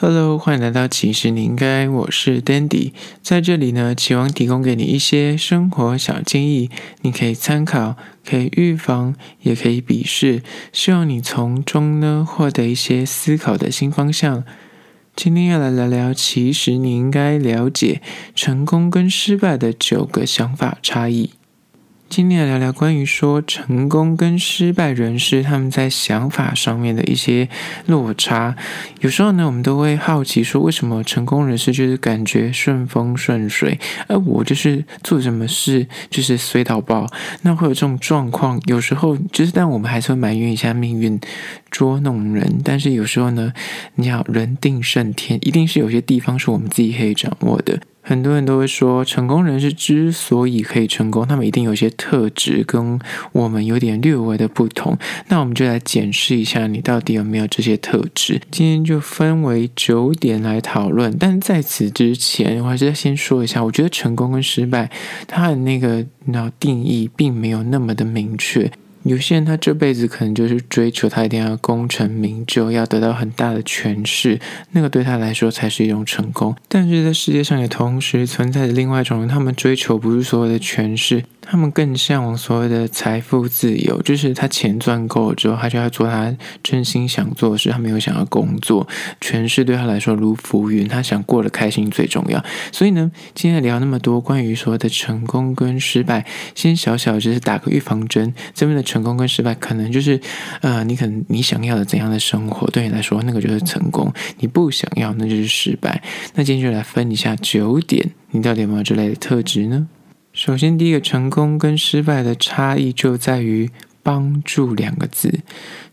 Hello，欢迎来到其实你应该，我是 Dandy，在这里呢，期望提供给你一些生活小建议，你可以参考，可以预防，也可以鄙视，希望你从中呢获得一些思考的新方向。今天要来聊聊，其实你应该了解成功跟失败的九个想法差异。今天来聊聊关于说成功跟失败人士他们在想法上面的一些落差。有时候呢，我们都会好奇说，为什么成功人士就是感觉顺风顺水，而我就是做什么事就是随到爆。那会有这种状况，有时候就是，但我们还是会埋怨一下命运捉弄人。但是有时候呢，你要人定胜天，一定是有些地方是我们自己可以掌握的。很多人都会说，成功人士之所以可以成功，他们一定有些特质跟我们有点略微的不同。那我们就来检视一下，你到底有没有这些特质。今天就分为九点来讨论。但在此之前，我还是要先说一下，我觉得成功跟失败，它的那个那定义并没有那么的明确。有些人他这辈子可能就是追求他一定要功成名就，要得到很大的权势，那个对他来说才是一种成功。但是在世界上也同时存在着另外一种人，他们追求不是所谓的权势。他们更向往所谓的财富自由，就是他钱赚够了之后，他就要做他真心想做的事。他没有想要工作，权势对他来说如浮云，他想过得开心最重要。所以呢，今天聊那么多关于所谓的成功跟失败，先小小就是打个预防针。这边的成功跟失败，可能就是呃，你可能你想要的怎样的生活，对你来说那个就是成功；你不想要，那就是失败。那今天就来分一下九点，你到底有没有这类的特质呢？首先，第一个成功跟失败的差异就在于“帮助”两个字。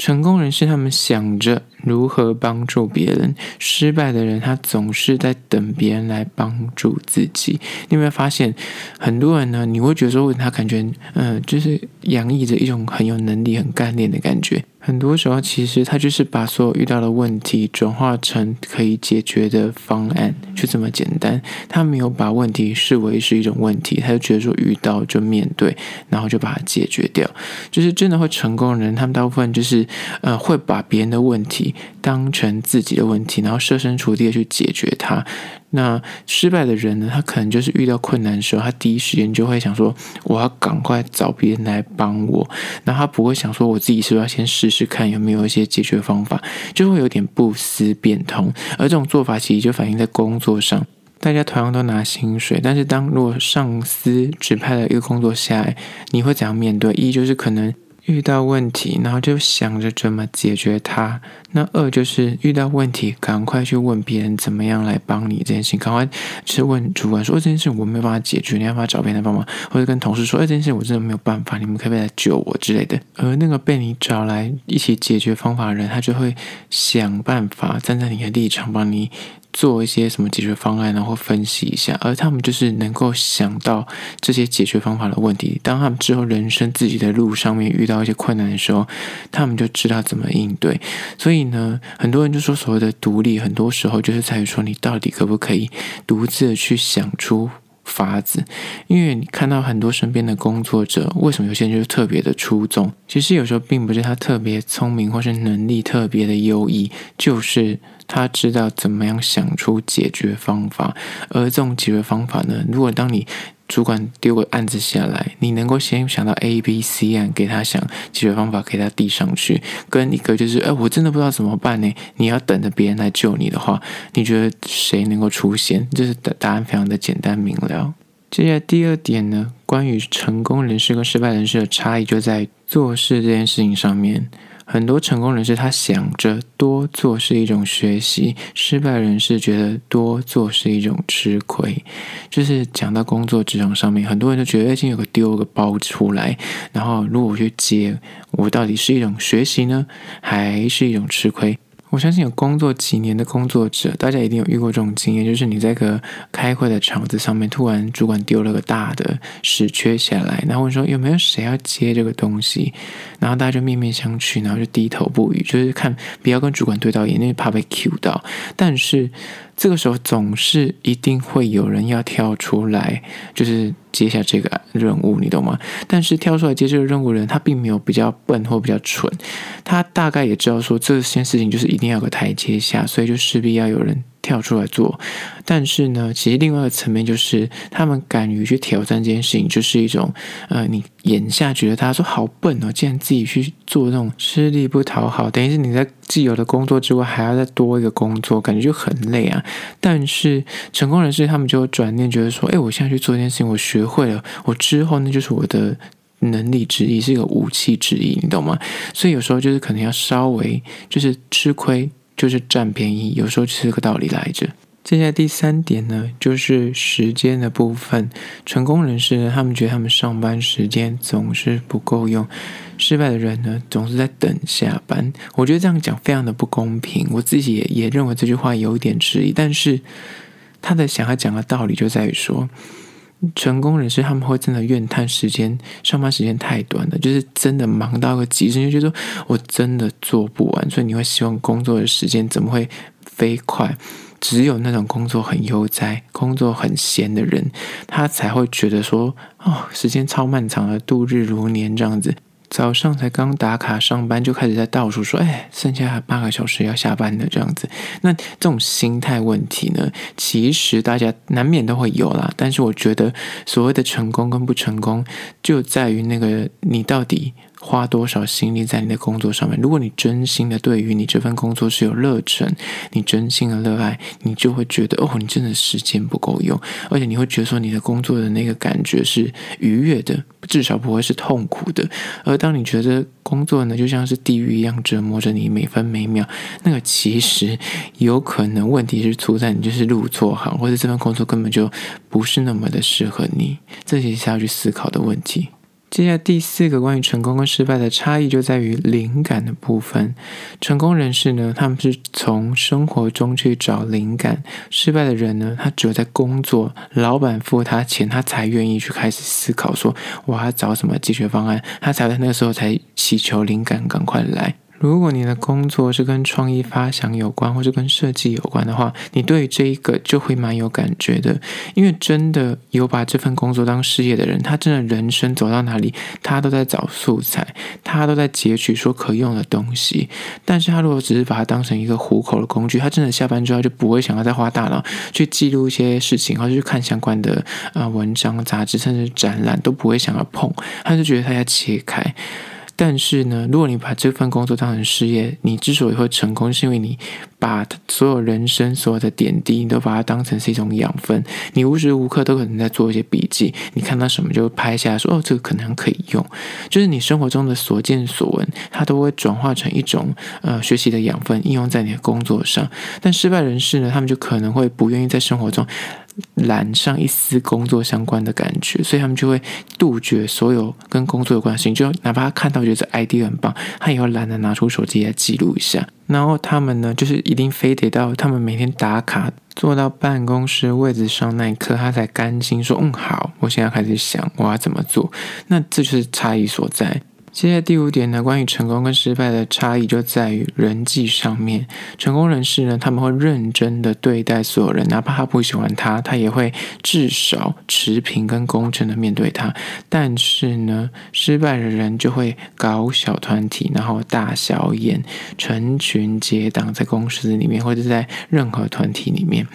成功人士他们想着如何帮助别人，失败的人他总是在等别人来帮助自己。你有没有发现，很多人呢？你会觉得说，他感觉嗯、就是洋溢着一种很有能力、很干练的感觉。很多时候，其实他就是把所有遇到的问题转化成可以解决的方案，就这么简单。他没有把问题视为是一种问题，他就觉得说遇到就面对，然后就把它解决掉。就是真的会成功的人，他们大部分就是呃会把别人的问题当成自己的问题，然后设身处地的去解决它。那失败的人呢？他可能就是遇到困难的时候，他第一时间就会想说：“我要赶快找别人来帮我。”那他不会想说：“我自己是不是要先试试看有没有一些解决方法？”就会有点不思变通。而这种做法其实就反映在工作上，大家同样都拿薪水，但是当如果上司指派了一个工作下来，你会怎样面对？一就是可能。遇到问题，然后就想着怎么解决它。那二就是遇到问题，赶快去问别人怎么样来帮你这件事情。赶快去问主管说：“这件事我没有办法解决，你要不要找别人帮忙？”或者跟同事说：“哎，这件事我真的没有办法，你们可不可以来救我之类的？”而那个被你找来一起解决方法的人，他就会想办法站在你的立场帮你。做一些什么解决方案，然后分析一下，而他们就是能够想到这些解决方法的问题。当他们之后人生自己的路上面遇到一些困难的时候，他们就知道怎么应对。所以呢，很多人就说所谓的独立，很多时候就是在于说你到底可不可以独自的去想出法子。因为你看到很多身边的工作者，为什么有些人就是特别的出众？其实有时候并不是他特别聪明，或是能力特别的优异，就是。他知道怎么样想出解决方法，而这种解决方法呢，如果当你主管丢个案子下来，你能够先想到 A、B、C 案，给他想解决方法，给他递上去，跟一个就是，哎，我真的不知道怎么办呢？你要等着别人来救你的话，你觉得谁能够出现？就是答答案非常的简单明了。接下来第二点呢，关于成功人士跟失败人士的差异，就在做事这件事情上面。很多成功人士他想着多做是一种学习，失败人士觉得多做是一种吃亏。就是讲到工作职场上面，很多人都觉得，哎，今有个丢个包出来，然后如果我去接，我到底是一种学习呢，还是一种吃亏？我相信有工作几年的工作者，大家一定有遇过这种经验，就是你在个开会的场子上面，突然主管丢了个大的屎缺下来，然后问说有没有谁要接这个东西，然后大家就面面相觑，然后就低头不语，就是看不要跟主管对到眼，因为怕被 Q 到。但是这个时候总是一定会有人要跳出来，就是接下这个任务，你懂吗？但是跳出来接这个任务的人，他并没有比较笨或比较蠢，他大概也知道说这件事情就是一定要有个台阶下，所以就势必要有人。跳出来做，但是呢，其实另外一个层面就是，他们敢于去挑战这件事情，就是一种，呃，你眼下觉得他说好笨哦，竟然自己去做那种吃力不讨好，等于是你在既有的工作之外还要再多一个工作，感觉就很累啊。但是成功人士他们就转念觉得说，哎，我现在去做这件事情，我学会了，我之后那就是我的能力之一，是一个武器之一，你懂吗？所以有时候就是可能要稍微就是吃亏。就是占便宜，有时候是这个道理来着。接下来第三点呢，就是时间的部分。成功人士呢，他们觉得他们上班时间总是不够用；失败的人呢，总是在等下班。我觉得这样讲非常的不公平。我自己也也认为这句话有点质疑，但是他的想要讲的道理就在于说。成功人士他们会真的怨叹时间上班时间太短了，就是真的忙到个极致，就觉得我真的做不完，所以你会希望工作的时间怎么会飞快？只有那种工作很悠哉、工作很闲的人，他才会觉得说哦，时间超漫长的，度日如年这样子。早上才刚打卡上班，就开始在倒数说：“哎，剩下八个小时要下班的这样子。”那这种心态问题呢，其实大家难免都会有啦。但是我觉得，所谓的成功跟不成功，就在于那个你到底。花多少心力在你的工作上面？如果你真心的对于你这份工作是有热忱，你真心的热爱，你就会觉得哦，你真的时间不够用，而且你会觉得说你的工作的那个感觉是愉悦的，至少不会是痛苦的。而当你觉得工作呢，就像是地狱一样折磨着你每分每秒，那个其实有可能问题是出在你就是入错行，或者这份工作根本就不是那么的适合你，这些是要去思考的问题。接下来第四个关于成功跟失败的差异就在于灵感的部分。成功人士呢，他们是从生活中去找灵感；失败的人呢，他只有在工作，老板付他钱，他才愿意去开始思考说，我要找什么解决方案，他才在那个时候才祈求灵感赶快来。如果你的工作是跟创意发想有关，或是跟设计有关的话，你对这一个就会蛮有感觉的。因为真的有把这份工作当事业的人，他真的人生走到哪里，他都在找素材，他都在截取说可用的东西。但是他如果只是把它当成一个糊口的工具，他真的下班之后就不会想要再花大脑去记录一些事情，或者去看相关的啊文章、杂志，甚至展览都不会想要碰，他就觉得他要切开。但是呢，如果你把这份工作当成事业，你之所以会成功，是因为你把所有人生所有的点滴，你都把它当成是一种养分。你无时无刻都可能在做一些笔记，你看到什么就拍下来说，哦，这个可能可以用。就是你生活中的所见所闻，它都会转化成一种呃学习的养分，应用在你的工作上。但失败人士呢，他们就可能会不愿意在生活中。染上一丝工作相关的感觉，所以他们就会杜绝所有跟工作有关的事情。就哪怕看到觉得这 idea 很棒，他也会懒得拿出手机来记录一下。然后他们呢，就是一定非得到他们每天打卡，坐到办公室位置上那一刻，他才甘心说：“嗯，好，我现在开始想我要怎么做。”那这就是差异所在。接下来第五点呢，关于成功跟失败的差异就在于人际上面。成功人士呢，他们会认真的对待所有人，哪怕他不喜欢他，他也会至少持平跟公正的面对他。但是呢，失败的人就会搞小团体，然后大小眼，成群结党在公司里面，或者在任何团体里面。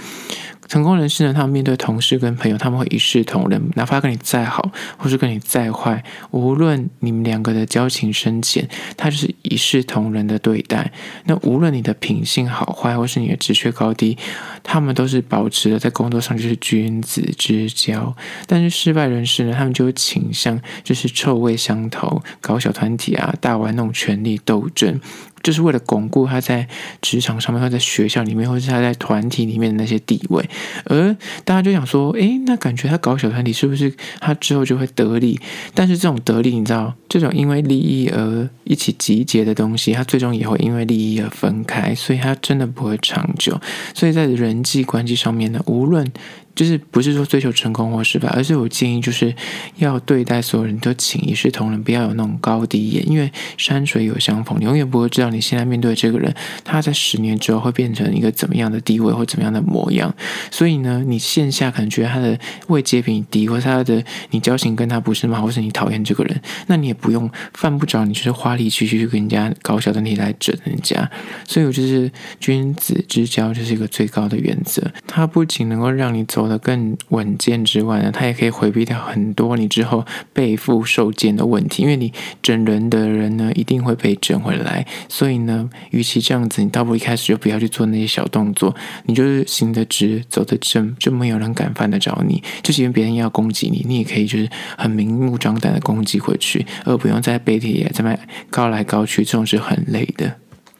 成功人士呢，他们面对同事跟朋友，他们会一视同仁，哪怕跟你再好，或是跟你再坏，无论你们两个的交情深浅，他就是一视同仁的对待。那无论你的品性好坏，或是你的职缺高低，他们都是保持的在工作上就是君子之交。但是失败人士呢，他们就会倾向就是臭味相投，搞小团体啊，大玩那种权力斗争。就是为了巩固他在职场上面，或在学校里面，或者是他在团体里面的那些地位，而大家就想说，诶，那感觉他搞小团体是不是他之后就会得利？但是这种得利，你知道，这种因为利益而一起集结的东西，他最终也会因为利益而分开，所以他真的不会长久。所以在人际关系上面呢，无论。就是不是说追求成功或失败，而是我建议就是要对待所有人都请一视同仁，不要有那种高低眼，因为山水有相逢，你永远不会知道你现在面对这个人，他在十年之后会变成一个怎么样的地位或怎么样的模样。所以呢，你线下可能觉得他的位阶比你低，或是他的你交情跟他不是吗？或是你讨厌这个人，那你也不用犯不着你就是花力气去跟人家搞小团体来整人家。所以我就是君子之交，就是一个最高的原则。它不仅能够让你走得更稳健之外呢，它也可以回避掉很多你之后背负受贱的问题。因为你整人的人呢，一定会被整回来。所以呢，与其这样子，你倒不如一开始就不要去做那些小动作，你就是行得直，走得正，就没有人敢犯得着你。就即便别人要攻击你，你也可以就是很明目张胆的攻击回去，而不用在背地里这么高来高去，这种是很累的。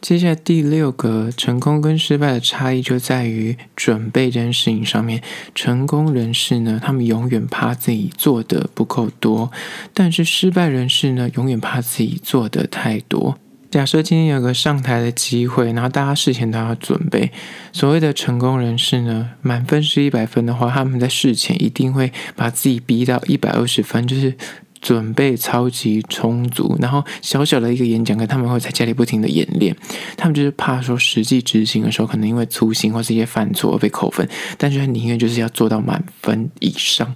接下来第六个成功跟失败的差异就在于准备这件事情上面。成功人士呢，他们永远怕自己做的不够多；但是失败人士呢，永远怕自己做的太多。假设今天有个上台的机会，然后大家事前都要准备。所谓的成功人士呢，满分是一百分的话，他们在事前一定会把自己逼到一百二十分，就是。准备超级充足，然后小小的一个演讲，跟他们会在家里不停的演练。他们就是怕说实际执行的时候，可能因为粗心或是一些犯错而被扣分，但是宁愿就是要做到满分以上。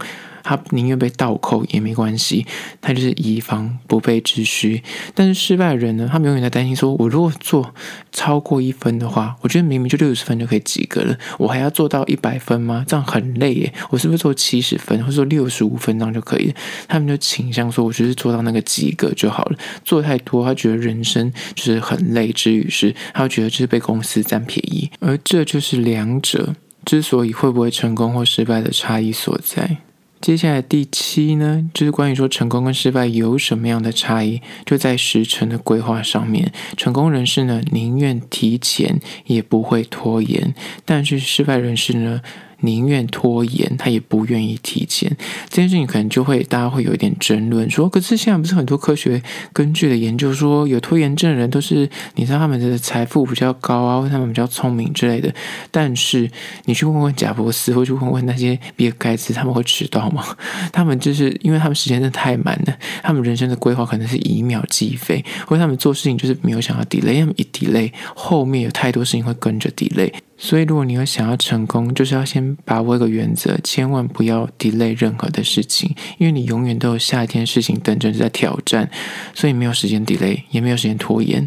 他宁愿被倒扣也没关系，他就是以防不备之需。但是失败的人呢，他们永远在担心说：我如果做超过一分的话，我觉得明明就六十分就可以及格了，我还要做到一百分吗？这样很累耶。我是不是做七十分，或者说六十五分这样就可以？他们就倾向说，我就是做到那个及格就好了。做太多，他觉得人生就是很累，之于是，他觉得就是被公司占便宜。而这就是两者之所以会不会成功或失败的差异所在。接下来第七呢，就是关于说成功跟失败有什么样的差异，就在时辰的规划上面。成功人士呢，宁愿提前，也不会拖延；但是失败人士呢，宁愿拖延，他也不愿意提前。这件事情可能就会大家会有一点争论，说：可是现在不是很多科学根据的研究说，有拖延症的人都是你知道他们的财富比较高啊，或他们比较聪明之类的。但是你去问问贾伯斯，或去问问那些比尔盖茨，他们会迟到吗？他们就是因为他们时间真的太满了，他们人生的规划可能是以秒计费，或者他们做事情就是没有想要 delay，他们一 delay 后面有太多事情会跟着 delay。所以，如果你有想要成功，就是要先把握一个原则，千万不要 delay 任何的事情，因为你永远都有下一天事情等着你在挑战，所以没有时间 delay，也没有时间拖延。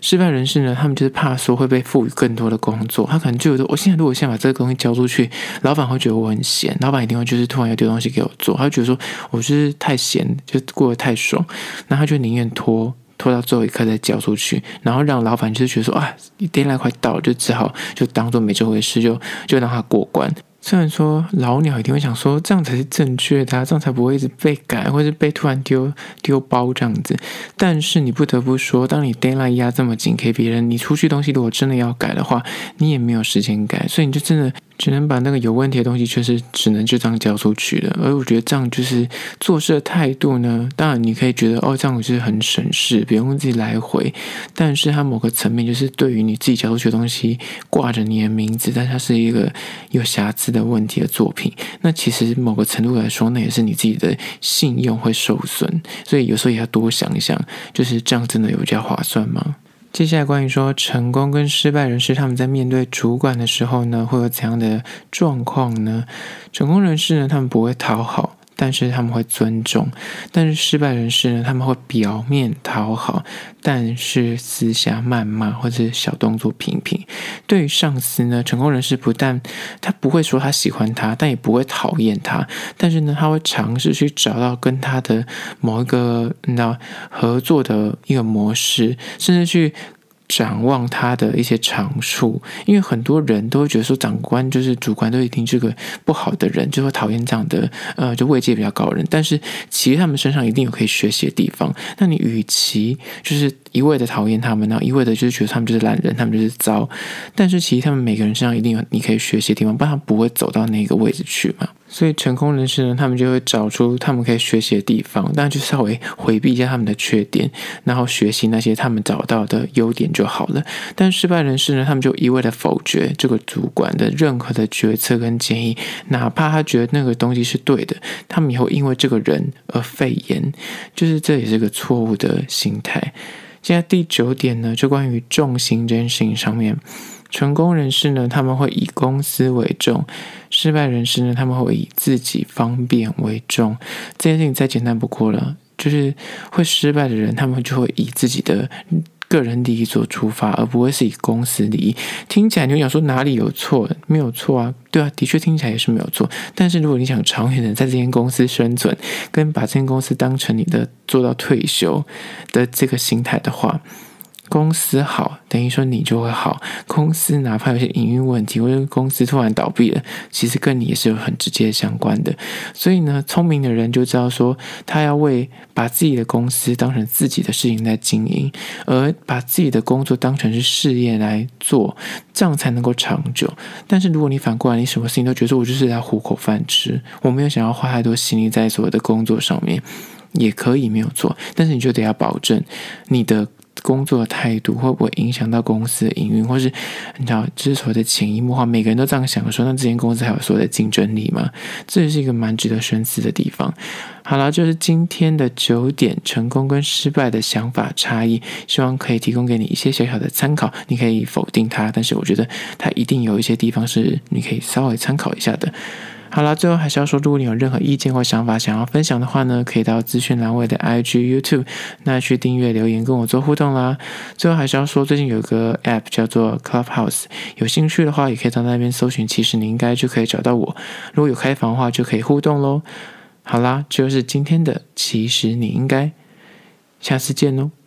失败人士呢，他们就是怕说会被赋予更多的工作，他可能就觉得，我现在如果先把这个东西交出去，老板会觉得我很闲，老板一定会就是突然要丢东西给我做，他就觉得说我就是太闲，就过得太爽，那他就宁愿拖。拖到最后一刻再交出去，然后让老板就是觉得说啊电量快到了，就只好就当做没这回事，就就让他过关。虽然说老鸟一定会想说这样才是正确的啊，这样才不会一直被改，或是被突然丢丢包这样子。但是你不得不说，当你 deadline 压这么紧给别人，你出去东西如果真的要改的话，你也没有时间改，所以你就真的。只能把那个有问题的东西，确实只能就这样交出去了。而我觉得这样就是做事的态度呢。当然，你可以觉得哦，这样就是很省事，不用自己来回。但是它某个层面就是对于你自己交出去的东西挂着你的名字，但它是一个有瑕疵的问题的作品。那其实某个程度来说，那也是你自己的信用会受损。所以有时候也要多想一想，就是这样真的有比较划算吗？接下来关于说成功跟失败人士，他们在面对主管的时候呢，会有怎样的状况呢？成功人士呢，他们不会讨好。但是他们会尊重，但是失败人士呢，他们会表面讨好，但是私下谩骂或者小动作频频。对于上司呢，成功人士不但他不会说他喜欢他，但也不会讨厌他，但是呢，他会尝试去找到跟他的某一个你知道合作的一个模式，甚至去。展望他的一些长处，因为很多人都会觉得说，长官就是主管都一定是个不好的人，就会讨厌这样的呃，就位阶比较高的人。但是其实他们身上一定有可以学习的地方。那你与其就是一味的讨厌他们，然后一味的就是觉得他们就是烂人，他们就是糟。但是其实他们每个人身上一定有你可以学习的地方，不然他不会走到那个位置去嘛。所以成功人士呢，他们就会找出他们可以学习的地方，但就稍微回避一下他们的缺点，然后学习那些他们找到的优点就好了。但失败人士呢，他们就一味的否决这个主管的任何的决策跟建议，哪怕他觉得那个东西是对的，他们也会因为这个人而废言，就是这也是个错误的心态。现在第九点呢，就关于重心这件事情上面，成功人士呢，他们会以公司为重；失败人士呢，他们会以自己方便为重。这件事情再简单不过了，就是会失败的人，他们就会以自己的个人利益做出发，而不会是以公司利益。听起来你会想说哪里有错？没有错啊，对啊，的确听起来也是没有错。但是如果你想长远的在这间公司生存，跟把这间公司当成你的做到退休的这个心态的话，公司好，等于说你就会好。公司哪怕有些营运问题，或者公司突然倒闭了，其实跟你也是有很直接相关的。所以呢，聪明的人就知道说，他要为把自己的公司当成自己的事情在经营，而把自己的工作当成是事业来做，这样才能够长久。但是如果你反过来，你什么事情都觉得我就是在糊口饭吃，我没有想要花太多心力在所有的工作上面，也可以没有错。但是你就得要保证你的。工作的态度会不会影响到公司的营运，或是你知道，之所谓的潜移默化，每个人都这样想说，那这间公司还有所谓的竞争力吗？这也是一个蛮值得深思的地方。好了，就是今天的九点成功跟失败的想法差异，希望可以提供给你一些小小的参考。你可以否定它，但是我觉得它一定有一些地方是你可以稍微参考一下的。好了，最后还是要说，如果你有任何意见或想法想要分享的话呢，可以到资讯栏位的 IG、YouTube 那去订阅留言跟我做互动啦。最后还是要说，最近有个 App 叫做 Clubhouse，有兴趣的话也可以到那边搜寻，其实你应该就可以找到我。如果有开房的话，就可以互动喽。好啦，就是今天的，其实你应该，下次见喽。